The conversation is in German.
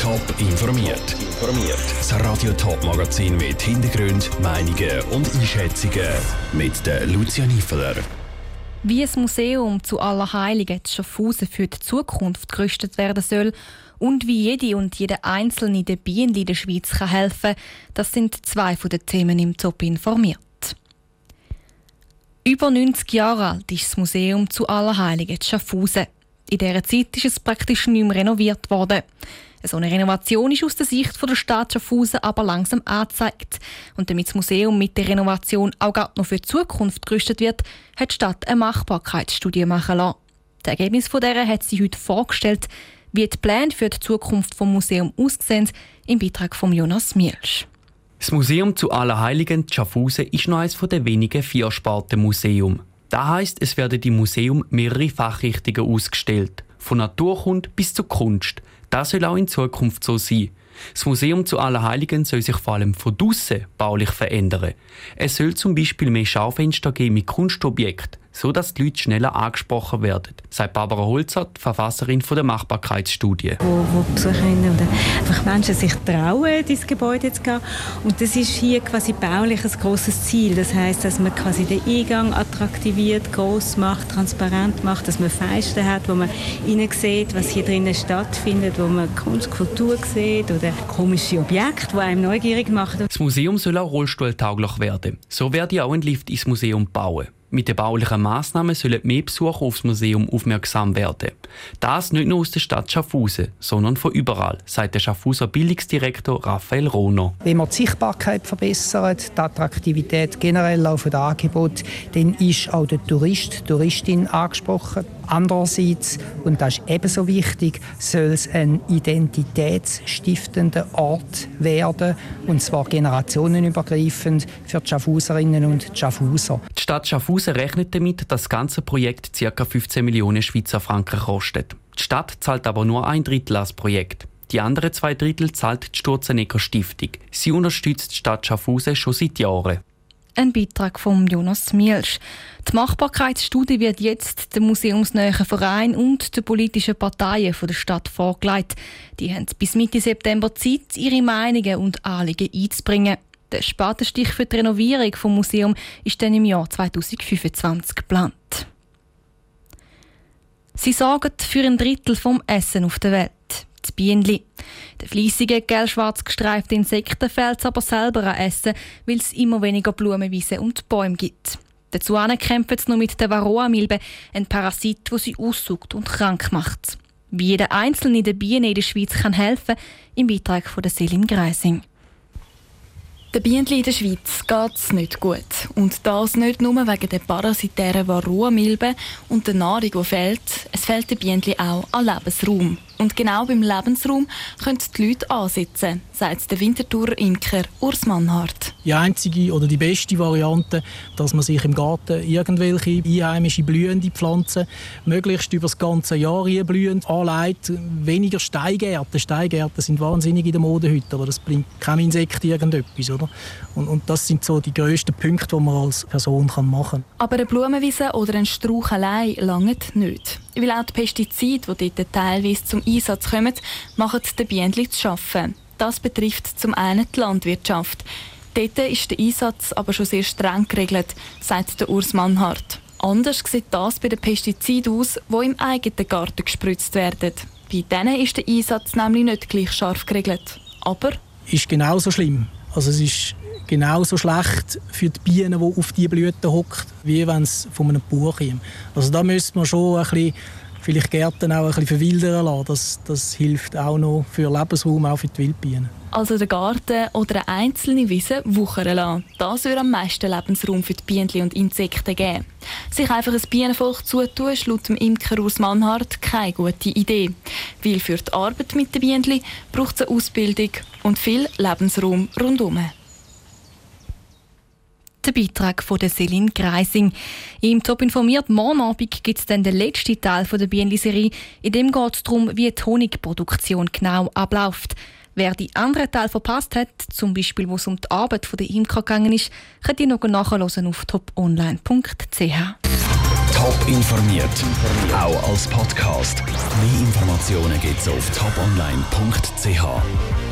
Top informiert. Informiert. Das Radio Top Magazin mit Hintergrund, Meinungen und Einschätzungen mit der Lucia Niefeler. Wie ein Museum zu Allerheiligen zu Schaffhausen für die Zukunft gerüstet werden soll und wie jede und jeder Einzelne der Bienen in der Schweiz kann helfen das sind zwei von den Themen im Top informiert. Über 90 Jahre alt ist das Museum zu Allerheiligen zu Schaffhausen. In dieser Zeit ist es praktisch nicht mehr renoviert worden. So eine Renovation ist aus der Sicht der Stadt Schaffhausen aber langsam angezeigt. Und damit das Museum mit der Renovation auch gerade noch für die Zukunft gerüstet wird, hat die Stadt eine Machbarkeitsstudie machen lassen. Das Ergebnis von der hat sie heute vorgestellt, wie die Pläne für die Zukunft des Museums aussehen, im Beitrag von Jonas Mielsch. Das Museum zu Allerheiligen Schaffhausen ist noch eines der wenigen Viersparten-Museum. Das heisst, es werden im Museum mehrere Fachrichtungen ausgestellt, von Naturkunde bis zur Kunst. Das soll auch in Zukunft so sein. Das Museum zu Allerheiligen soll sich vor allem von draussen baulich verändern. Es soll zum Beispiel mehr Schaufenster geben mit Kunstobjekten, so dass die Leute schneller angesprochen werden, sagt Barbara Holzer, die Verfasserin der Machbarkeitsstudie. Wo, wo Besucherinnen oder einfach Menschen sich trauen, dieses Gebäude zu gehen. Und das ist hier quasi baulich ein grosses Ziel. Das heißt, dass man quasi den Eingang attraktiviert, groß macht, transparent macht, dass man Fenster hat, wo man innen sieht, was hier drinnen stattfindet, wo man Kunst, Kultur sieht oder komische Objekte, die einem neugierig machen. Das Museum soll auch rollstuhltauglich werden. So werde ich auch ein Lift ins Museum bauen. Mit den baulichen Massnahmen sollen mehr Besucher aufs Museum aufmerksam werden. Das nicht nur aus der Stadt Schaffhausen, sondern von überall, sagt der Schaffhauser Bildungsdirektor Raphael Rohner. Wenn man die Sichtbarkeit verbessert, die Attraktivität generell auch von Angebot, dann ist auch der Tourist, die Touristin angesprochen. Andererseits, und das ist ebenso wichtig, soll es ein identitätsstiftender Ort werden, und zwar generationenübergreifend für die Schaffhauserinnen und die Schaffhauser. Die Stadt Schaffhausen rechnet damit, dass das ganze Projekt ca. 15 Millionen Schweizer Franken kostet. Die Stadt zahlt aber nur ein Drittel als Projekt. Die anderen zwei Drittel zahlt die Sturzenegger Stiftung. Sie unterstützt die Stadt Schaffhausen schon seit Jahren. Ein Beitrag von Jonas Mielsch. Die Machbarkeitsstudie wird jetzt dem museumsnähen Verein und den politischen Parteien der Stadt vorgelegt. Die haben bis Mitte September Zeit, ihre Meinungen und Anliegen einzubringen. Der Spatenstich für die Renovierung des Museums ist dann im Jahr 2025 geplant. Sie sorgen für ein Drittel vom Essen auf der Welt. Die Bienen. Der fleissige, gelb-schwarz gestreifte Insekten fehlt aber selber an Essen, weil es immer weniger Blumenwiesen und Bäume gibt. Dazu kämpfen sie noch mit der Varroa-Milbe, ein Parasit, der sie aussaugt und krank macht. Wie jeder einzelne der Bienen in der Schweiz kann helfen, im Beitrag von der Selin Greising. Den Bienen in der Schweiz geht es nicht gut. Und das nicht nur wegen der parasitären Varroa-Milbe und der Nahrung, die fehlt. Es fehlt den Bienen auch an Lebensraum. Und genau beim Lebensraum können die Leute ansitzen, sagt der Winterthurer Imker Urs Mannhardt. Die einzige oder die beste Variante, dass man sich im Garten irgendwelche einheimische blühende Pflanzen möglichst über das ganze Jahr blühend anlegt. Weniger Steingärten. Steingärten sind wahnsinnig in der Mode heute, aber das bringt kein Insekt irgendetwas. Oder? Und, und das sind so die grössten Punkte, die man als Person machen kann. Aber eine Blumenwiese oder ein Strauch allein langt nicht. Weil auch die Pestizide, die dort teilweise zum Einsatz kommen, machen den Bienen zu arbeiten. Das betrifft zum einen die Landwirtschaft. Dort ist der Einsatz aber schon sehr streng geregelt, sagt der Urs Mannhardt. Anders sieht das bei den Pestiziden aus, die im eigenen Garten gespritzt werden. Bei denen ist der Einsatz nämlich nicht gleich scharf geregelt. Aber... Ist genauso schlimm. Also es ist genauso schlecht für die Bienen, die auf die Blüten hockt, wie wenn es von einem Bauch kommt. Also da müsste man schon ein bisschen vielleicht Gärten auch ein bisschen verwildern lassen. Das, das hilft auch noch für Lebensraum, auch für die Wildbienen. Also den Garten oder eine einzelne Wiese wuchern lassen. Das würde am meisten Lebensraum für die Bienen und Insekten geben. Sich einfach ein Bienenvolk zutun, ist laut dem Imker aus Mannhardt keine gute Idee. Weil für die Arbeit mit den Bienen braucht es eine Ausbildung und viel Lebensraum rundherum. Der Beitrag von Selin Greising. Im Top informiert morgen Abend gibt es dann den letzten Teil von der Bienenserie. In dem geht es darum, wie die Honigproduktion genau abläuft. Wer die anderen Teil verpasst hat, zum Beispiel wo es um die Arbeit der Imker gegangen ist, könnt ihr noch nachhören auf toponline.ch. Top informiert, auch als Podcast. Mehr Informationen gibt's auf toponline.ch.